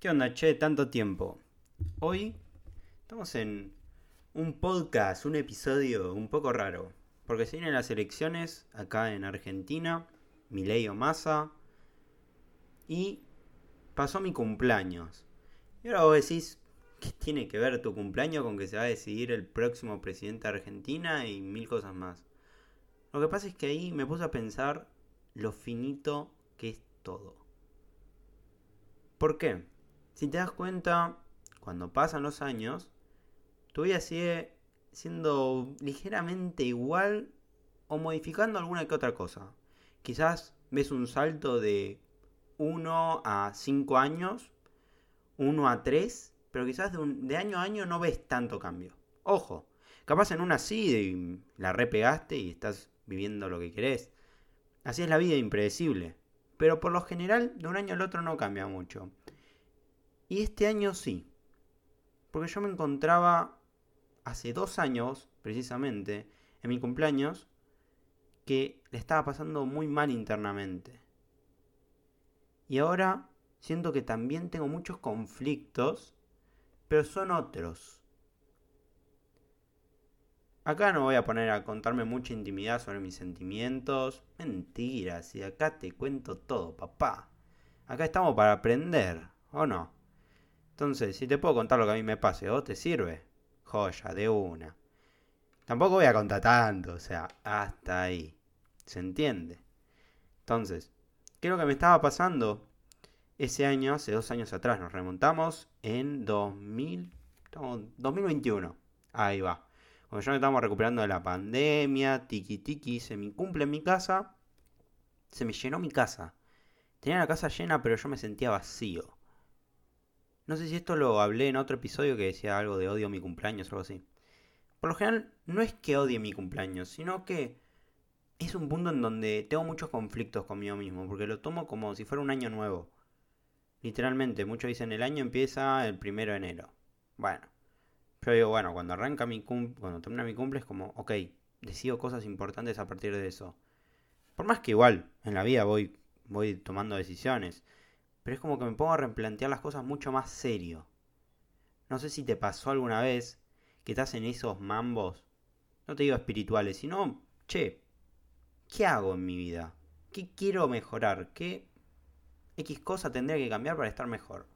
¿Qué onda, che? Tanto tiempo. Hoy estamos en un podcast, un episodio un poco raro. Porque se vienen las elecciones acá en Argentina, Milei o Massa. Y pasó mi cumpleaños. Y ahora vos decís, ¿qué tiene que ver tu cumpleaños con que se va a decidir el próximo presidente de Argentina y mil cosas más? Lo que pasa es que ahí me puse a pensar lo finito que es todo. ¿Por qué? Si te das cuenta, cuando pasan los años, tu vida sigue siendo ligeramente igual o modificando alguna que otra cosa. Quizás ves un salto de 1 a 5 años, 1 a 3, pero quizás de, de, año a año no ves tanto cambio. Ojo, capaz en una sí la repegaste y estás viviendo lo que querés. Así es la vida impredecible. Pero por lo general, de un año al otro no cambia mucho. Y este año sí. Porque yo me encontraba hace dos años, precisamente, en mi cumpleaños, que le estaba pasando muy mal internamente. Y ahora siento que también tengo muchos conflictos, pero son otros. Acá no voy a poner a contarme mucha intimidad sobre mis sentimientos. Mentiras, y acá te cuento todo, papá. Acá estamos para aprender, ¿o no? Entonces, si te puedo contar lo que a mí me pase, ¿o te sirve? Joya, de una. Tampoco voy a contar tanto, o sea, hasta ahí. ¿Se entiende? Entonces, ¿qué es lo que me estaba pasando? Ese año, hace dos años atrás, nos remontamos en 2000, 2021. Ahí va. Cuando ya nos estamos recuperando de la pandemia, tiki tiki, se me cumple en mi casa. Se me llenó mi casa. Tenía la casa llena, pero yo me sentía vacío. No sé si esto lo hablé en otro episodio que decía algo de odio mi cumpleaños o algo así. Por lo general, no es que odie mi cumpleaños, sino que es un punto en donde tengo muchos conflictos conmigo mismo, porque lo tomo como si fuera un año nuevo. Literalmente, muchos dicen el año empieza el primero de enero. Bueno, yo digo, bueno, cuando arranca mi cumple, cuando termina mi cumple es como, ok, decido cosas importantes a partir de eso. Por más que igual, en la vida voy, voy tomando decisiones. Pero es como que me pongo a replantear las cosas mucho más serio. No sé si te pasó alguna vez que estás en esos mambos, no te digo espirituales, sino, che, ¿qué hago en mi vida? ¿Qué quiero mejorar? ¿Qué X cosa tendría que cambiar para estar mejor?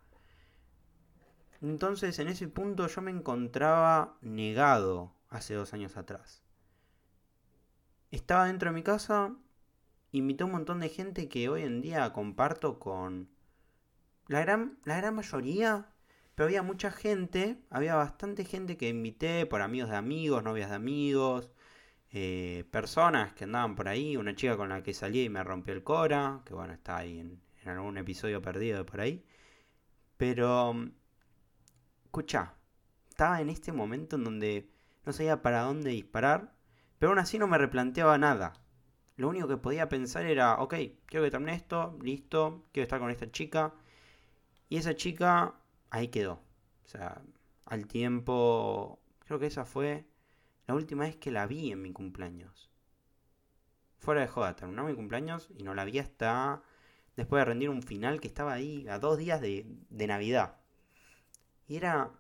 Entonces en ese punto yo me encontraba negado hace dos años atrás. Estaba dentro de mi casa, invité a un montón de gente que hoy en día comparto con la gran, la gran mayoría, pero había mucha gente, había bastante gente que invité por amigos de amigos, novias de amigos, eh, personas que andaban por ahí, una chica con la que salí y me rompió el cora, que bueno, está ahí en, en algún episodio perdido de por ahí. Pero, escucha, estaba en este momento en donde no sabía para dónde disparar, pero aún así no me replanteaba nada. Lo único que podía pensar era, ok, quiero que termine esto, listo, quiero estar con esta chica, y esa chica ahí quedó. O sea, al tiempo, creo que esa fue la última vez que la vi en mi cumpleaños. Fuera de joda, terminó mi cumpleaños y no la vi hasta después de rendir un final que estaba ahí a dos días de, de Navidad. Y era,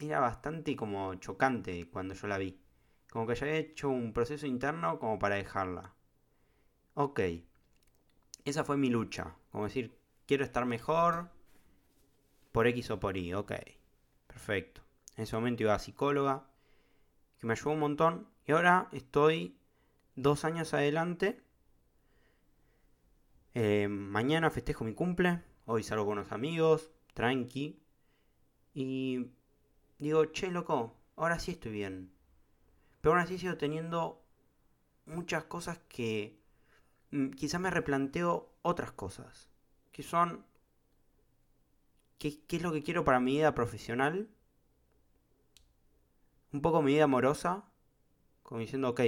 era bastante como chocante cuando yo la vi. Como que ya había hecho un proceso interno como para dejarla. Ok. Esa fue mi lucha. Como decir, quiero estar mejor, por X o por Y, ok, perfecto. En ese momento iba a psicóloga, que me ayudó un montón, y ahora estoy dos años adelante. Eh, mañana festejo mi cumple, hoy salgo con unos amigos, tranqui, y digo, che, loco, ahora sí estoy bien. Pero aún así sigo teniendo muchas cosas que mm, quizás me replanteo otras cosas, que son ¿Qué, es lo que quiero para mi vida profesional? Un poco mi vida amorosa, como diciendo, ok,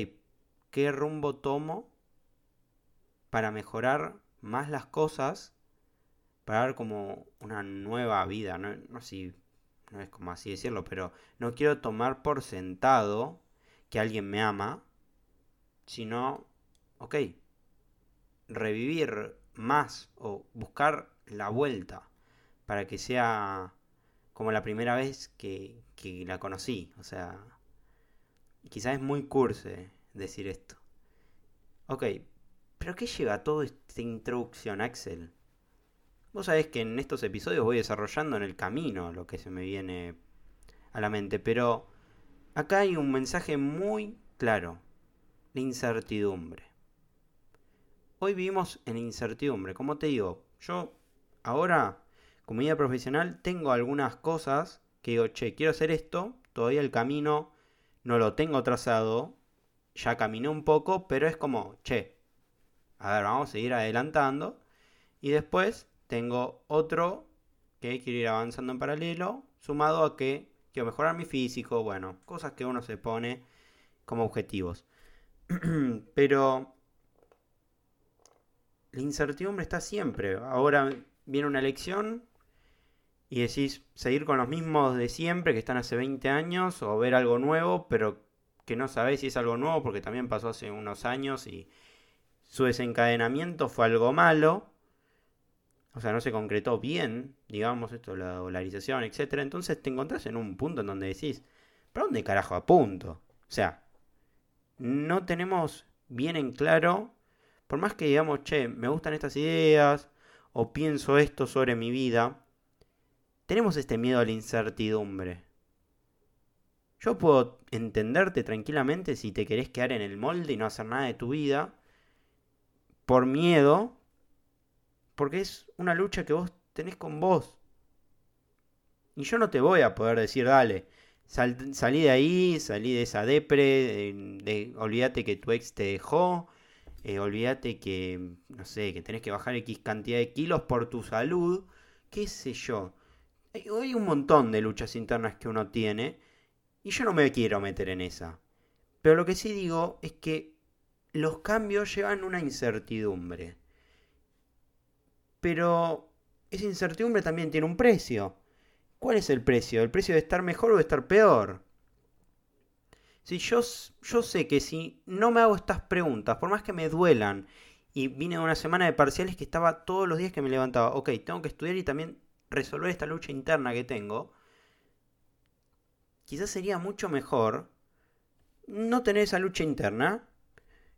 ¿qué rumbo tomo para mejorar más las cosas? Para dar como una nueva vida, no, no, no es como así decirlo, pero no quiero tomar por sentado que alguien me ama, sino, ok, revivir más o buscar la vuelta para que sea como la primera vez que, la conocí. O sea, quizás es muy curse decir esto. Ok, pero ¿qué lleva toda esta introducción, Axel? Vos sabés que en estos episodios voy desarrollando en el camino lo que se me viene a la mente, pero acá hay un mensaje muy claro, la incertidumbre. Hoy vivimos en incertidumbre, como te digo, yo ahora, como vida profesional, tengo algunas cosas que digo, che, quiero hacer esto, todavía el camino no lo tengo trazado, ya caminé un poco, pero es como, che, a ver, vamos a seguir adelantando. Y después tengo otro que quiero ir avanzando en paralelo, sumado a que quiero mejorar mi físico, bueno, cosas que uno se pone como objetivos. Pero la incertidumbre está siempre. Ahora viene una elección y decís seguir con los mismos de siempre que están hace 20 años o ver algo nuevo, pero que no sabés si es algo nuevo porque también pasó hace unos años y su desencadenamiento fue algo malo o sea, no se concretó bien, digamos, esto, la dolarización, etc. Entonces te encontrás en un punto en donde decís, ¿para dónde carajo apunto? O sea, no tenemos bien en claro, por más que digamos, che, me gustan estas ideas, o pienso esto sobre mi vida, tenemos este miedo a la incertidumbre. Yo puedo entenderte tranquilamente si te querés quedar en el molde y no hacer nada de tu vida, por miedo porque es una lucha que vos tenés con vos. Y yo no te voy a poder decir, dale, salí de ahí, salí de esa depre, de, olvídate que tu ex te dejó, eh, olvídate que, no sé, que tenés que bajar X cantidad de kilos por tu salud, qué sé yo. Hay, un montón de luchas internas que uno tiene y yo no me quiero meter en esa. Pero lo que sí digo es que los cambios llevan una incertidumbre. Pero esa incertidumbre también tiene un precio. ¿Cuál es el precio? ¿El precio de estar mejor o de estar peor? Si yo, yo sé que si no me hago estas preguntas, por más que me duelan, y vine de una semana de parciales que estaba todos los días que me levantaba, ok, tengo que estudiar y también resolver esta lucha interna que tengo, quizás sería mucho mejor no tener esa lucha interna,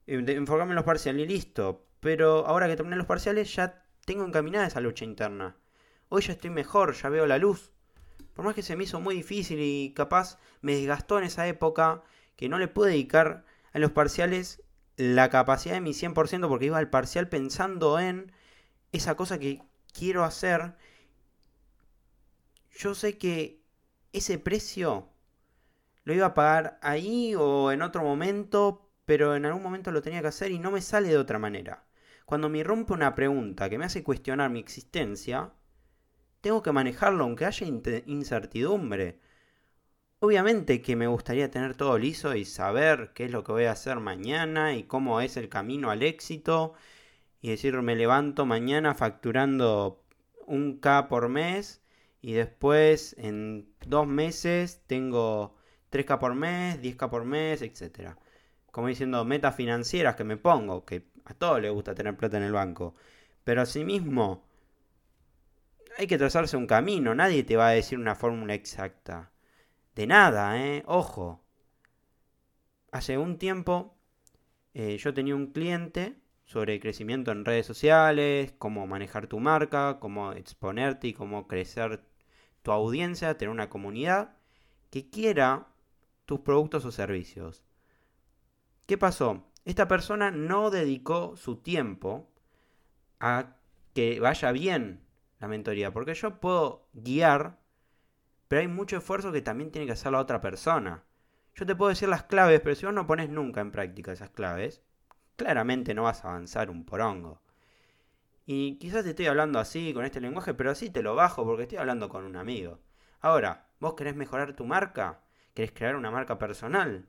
eh, enfocarme en los parciales y listo. Pero ahora que terminé los parciales ya tengo encaminada esa lucha interna. Hoy ya estoy mejor, ya veo la luz. Por más que se me hizo muy difícil y capaz me desgastó en esa época, que no le pude dedicar a los parciales la capacidad de mi 100% porque iba al parcial pensando en esa cosa que quiero hacer. Yo sé que ese precio lo iba a pagar ahí o en otro momento, pero en algún momento lo tenía que hacer y no me sale de otra manera. Cuando me rompe una pregunta que me hace cuestionar mi existencia, tengo que manejarlo aunque haya incertidumbre. Obviamente que me gustaría tener todo liso y saber qué es lo que voy a hacer mañana y cómo es el camino al éxito y decir me levanto mañana facturando un K por mes y después en dos meses tengo 3K por mes, 10K por mes, etc. Como diciendo metas financieras que me pongo, que a todos les gusta tener plata en el banco. Pero asimismo, hay que trazarse un camino. Nadie te va a decir una fórmula exacta. De nada, ¿eh? Ojo. Hace un tiempo eh, yo tenía un cliente sobre crecimiento en redes sociales, cómo manejar tu marca, cómo exponerte y cómo crecer tu audiencia, tener una comunidad que quiera tus productos o servicios. ¿Qué pasó? esta persona no dedicó su tiempo a que vaya bien la mentoría, porque yo puedo guiar, pero hay mucho esfuerzo que también tiene que hacer la otra persona. Yo te puedo decir las claves, pero si vos no pones nunca en práctica esas claves, claramente no vas a avanzar un porongo. Y quizás te estoy hablando así, con este lenguaje, pero así te lo bajo porque estoy hablando con un amigo. Ahora, ¿vos querés mejorar tu marca? ¿Querés crear una marca personal?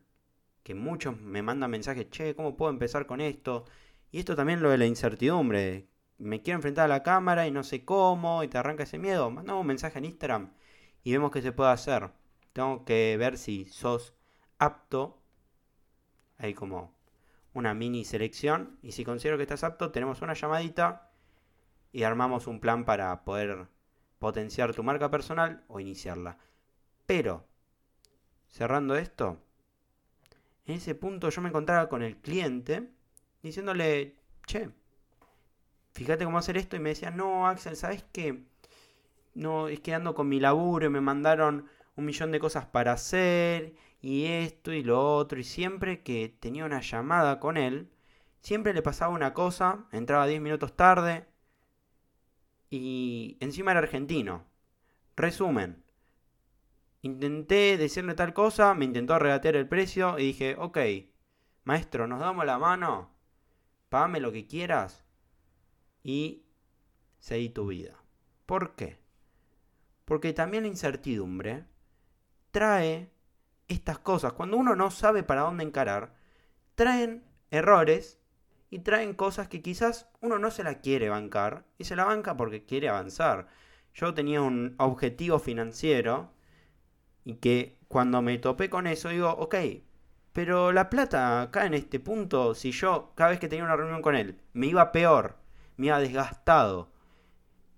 que muchos me mandan mensajes, che, ¿cómo puedo empezar con esto? Y esto también lo de la incertidumbre. Me quiero enfrentar a la cámara y no sé cómo, y te arranca ese miedo. Mandamos un mensaje en Instagram y vemos qué se puede hacer. Tengo que ver si sos apto. Hay como una mini selección. Y si considero que estás apto, tenemos una llamadita y armamos un plan para poder potenciar tu marca personal o iniciarla. Pero, cerrando esto, en ese punto yo me encontraba con el cliente diciéndole, che, fíjate cómo hacer esto y me decía, no, Axel, ¿sabes qué? No, es que ando con mi laburo y me mandaron un millón de cosas para hacer y esto y lo otro y siempre que tenía una llamada con él, siempre le pasaba una cosa, entraba 10 minutos tarde y encima era argentino. Resumen, intenté decirle tal cosa, me intentó regatear el precio y dije, ok, maestro, nos damos la mano, pagame lo que quieras y seguí tu vida. ¿Por qué? Porque también la incertidumbre trae estas cosas. Cuando uno no sabe para dónde encarar, traen errores y traen cosas que quizás uno no se la quiere bancar y se la banca porque quiere avanzar. Yo tenía un objetivo financiero y que cuando me topé con eso digo, ok, pero la plata acá en este punto, si yo cada vez que tenía una reunión con él me iba peor, me iba desgastado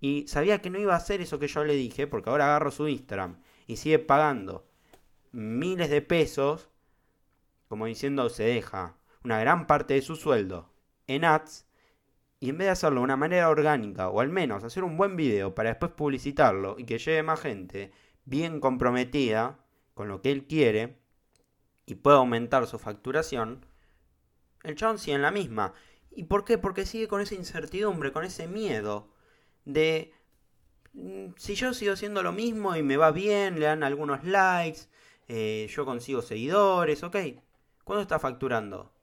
y sabía que no iba a hacer eso que yo le dije, porque ahora agarro su Instagram y sigue pagando miles de pesos, como diciendo se deja una gran parte de su sueldo en ads, y en vez de hacerlo de una manera orgánica, o al menos hacer un buen video para después publicitarlo y que llegue más gente, bien comprometida con lo que él quiere y pueda aumentar su facturación, el chabón sigue en la misma. ¿Y por qué? Porque sigue con esa incertidumbre, con ese miedo de mm, si yo sigo haciendo lo mismo y me va bien, le dan algunos likes, eh, yo consigo seguidores, ok. ¿Cuándo está facturando?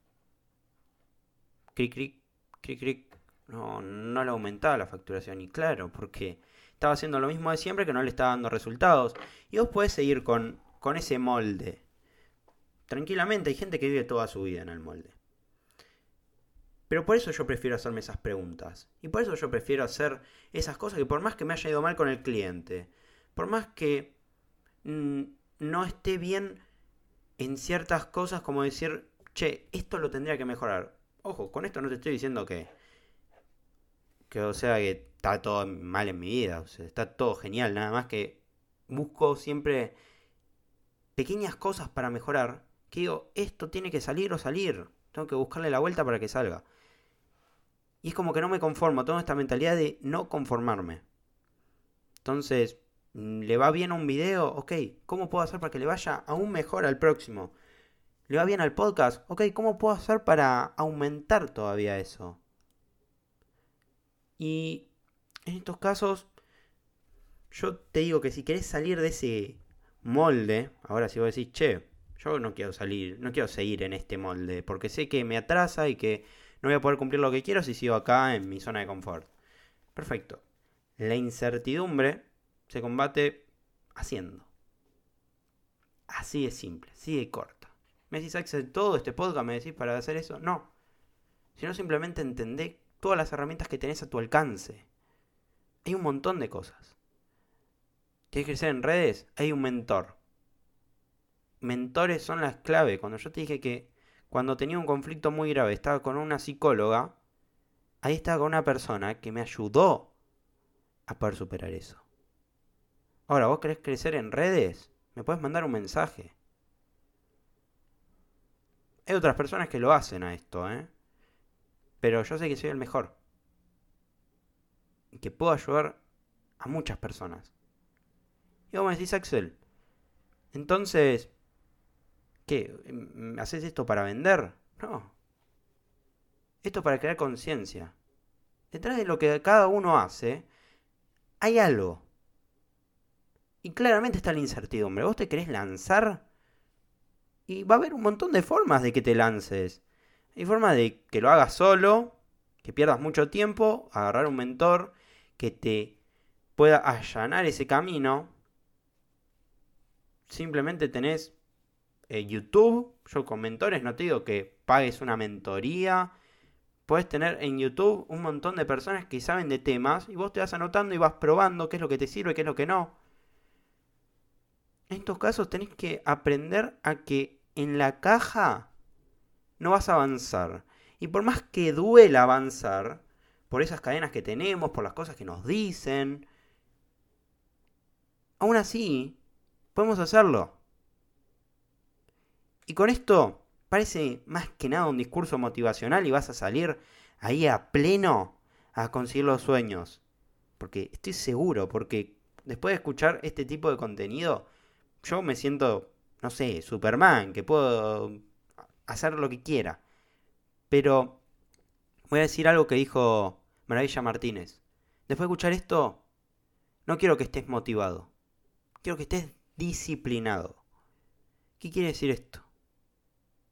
Cric, cric, cric, cric. No, no le aumentaba la facturación. Y claro, porque estaba haciendo lo mismo de siempre que no le estaba dando resultados. Y vos podés seguir con, con ese molde. Tranquilamente, hay gente que vive toda su vida en el molde. Pero por eso yo prefiero hacerme esas preguntas. Y por eso yo prefiero hacer esas cosas que por más que me haya ido mal con el cliente, por más que mm, no esté bien en ciertas cosas como decir, che, esto lo tendría que mejorar. Ojo, con esto no te estoy diciendo que, que o sea, que está todo mal en mi vida, o sea, está todo genial, nada más que busco siempre pequeñas cosas para mejorar, que digo, esto tiene que salir o salir, tengo que buscarle la vuelta para que salga. Y es como que no me conformo, tengo esta mentalidad de no conformarme. Entonces, ¿le va bien a un video? Ok, ¿cómo puedo hacer para que le vaya aún mejor al próximo? ¿Le va bien al podcast? Ok, ¿cómo puedo hacer para aumentar todavía eso? Y en estos casos, yo te digo que si querés salir de ese molde, ahora si vos decís, che, yo no quiero salir, no quiero seguir en este molde, porque sé que me atrasa y que no voy a poder cumplir lo que quiero si sigo acá en mi zona de confort. Perfecto. La incertidumbre se combate haciendo. Así de simple, así de corta. ¿Me decís, todo este podcast me decís para hacer eso? No. Sino simplemente entender todas las herramientas que tenés a tu alcance. Hay un montón de cosas. ¿Quieres crecer en redes? Hay un mentor. Mentores son las clave. Cuando yo te dije que cuando tenía un conflicto muy grave estaba con una psicóloga, ahí estaba con una persona que me ayudó a poder superar eso. Ahora, ¿vos querés crecer en redes? Me puedes mandar un mensaje. Hay otras personas que lo hacen a esto, ¿eh? Pero yo sé que soy el mejor. Y que puedo ayudar a muchas personas. Y vos me decís, Axel, entonces, ¿qué? ¿Haces esto para vender? No. Esto para crear conciencia. Detrás de lo que cada uno hace, hay algo. Y claramente está la incertidumbre. Vos te querés lanzar y va a haber un montón de formas de que te lances. Hay formas de que lo hagas solo, que pierdas mucho tiempo, agarrar un mentor que te pueda allanar ese camino. Simplemente tenés eh, YouTube. Yo con mentores no te digo que pagues una mentoría. Puedes tener en YouTube un montón de personas que saben de temas y vos te vas anotando y vas probando qué es lo que te sirve, qué es lo que no. En estos casos tenés que aprender a que en la caja no vas a avanzar. Y por más que duela avanzar, por esas cadenas que tenemos, por las cosas que nos dicen, aún así, podemos hacerlo. Y con esto parece más que nada un discurso motivacional y vas a salir ahí a pleno a conseguir los sueños. Porque estoy seguro, porque después de escuchar este tipo de contenido, yo me siento, no sé, Superman, que puedo hacer lo que quiera. Pero voy a decir algo que dijo Maravilla Martínez. Después de escuchar esto, no quiero que estés motivado. Quiero que estés disciplinado. ¿Qué quiere decir esto?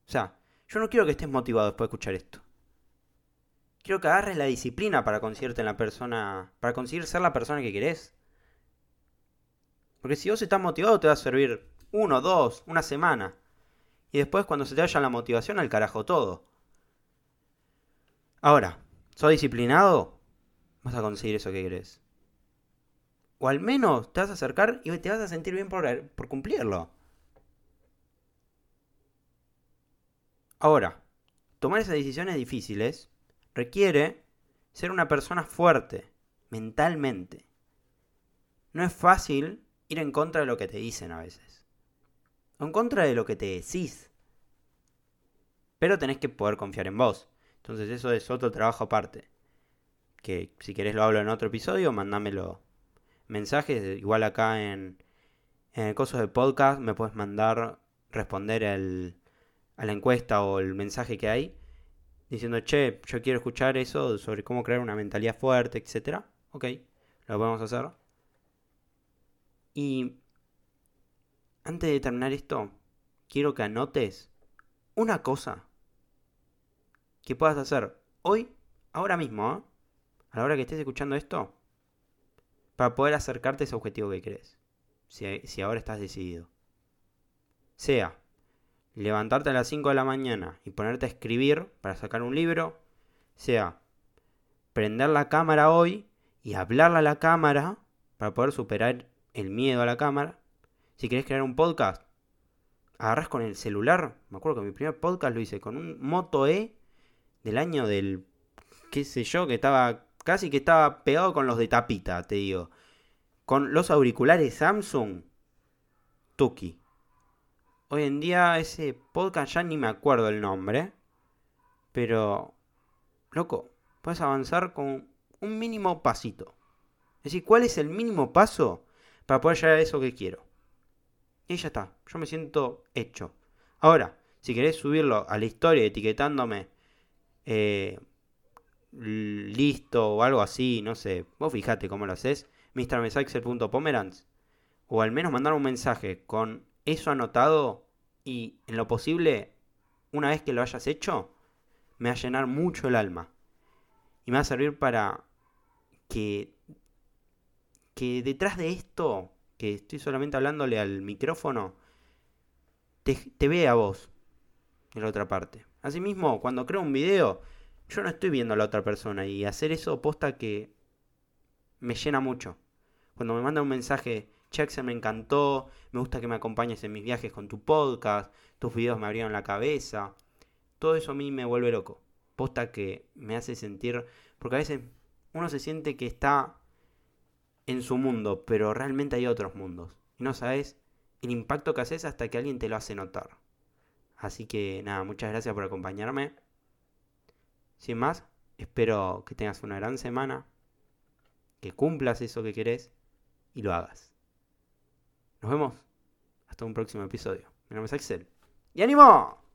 O sea, yo no quiero que estés motivado después de escuchar esto. Quiero que agarres la disciplina para conseguirte en la persona. para conseguir ser la persona que querés. Porque si vos estás motivado te va a servir uno, dos, una semana. Y después cuando se te vaya la motivación al carajo todo. Ahora, ¿sos disciplinado? Vas a conseguir eso que querés. O al menos te vas a acercar y te vas a sentir bien por, por cumplirlo. Ahora, tomar esas decisiones difíciles requiere ser una persona fuerte, mentalmente. No es fácil ir en contra de lo que te dicen a veces. En contra de lo que te decís. Pero tenés que poder confiar en vos. Entonces eso es otro trabajo aparte. Que si querés lo hablo en otro episodio, mandámelo mensajes. Igual acá en, en el coso de podcast me puedes mandar, responder el, a la encuesta o el mensaje que hay. Diciendo, che, yo quiero escuchar eso sobre cómo crear una mentalidad fuerte, etc. Ok, lo podemos hacer. Y antes de terminar esto, quiero que anotes una cosa que puedas hacer hoy, ahora mismo, ¿eh? a la hora que estés escuchando esto, para poder acercarte a ese objetivo que querés. Si, si ahora estás decidido. Sea levantarte a las 5 de la mañana y ponerte a escribir para sacar un libro, sea prender la cámara hoy y hablarle a la cámara para poder superar el miedo a la cámara. Si querés crear un podcast, agarras con el celular. Me acuerdo que mi primer podcast lo hice con un Moto E del año del, qué sé yo, que estaba casi que estaba pegado con los de tapita, te digo. Con los auriculares Samsung, Tuki. Hoy en día ese podcast ya ni me acuerdo el nombre. Pero, loco, puedes avanzar con un mínimo pasito. Es decir, ¿cuál es el mínimo paso para poder llegar a eso que quiero? Y ya está, yo me siento hecho. Ahora, si querés subirlo a la historia etiquetándome eh, listo o algo así, no sé, vos fijate cómo lo haces, mrmesaxel.pomerans. O al menos mandar un mensaje con eso anotado y en lo posible, una vez que lo hayas hecho, me va a llenar mucho el alma. Y me va a servir para que, que detrás de esto, que estoy solamente hablándole al micrófono, te, vea a vos en la otra parte. Asimismo, cuando creo un video, yo no estoy viendo a la otra persona y hacer eso posta que me llena mucho. Cuando me manda un mensaje, Jackson me encantó, me gusta que me acompañes en mis viajes con tu podcast, tus videos me abrieron la cabeza. Todo eso a mí me vuelve loco. Posta que me hace sentir, porque a veces uno se siente que está en su mundo, pero realmente hay otros mundos. Y no sabes el impacto que haces hasta que alguien te lo hace notar. Así que nada, muchas gracias por acompañarme. Sin más, espero que tengas una gran semana, que cumplas eso que querés y lo hagas. Nos vemos hasta un próximo episodio. Mi nombre es Axel. ¡Y ánimo!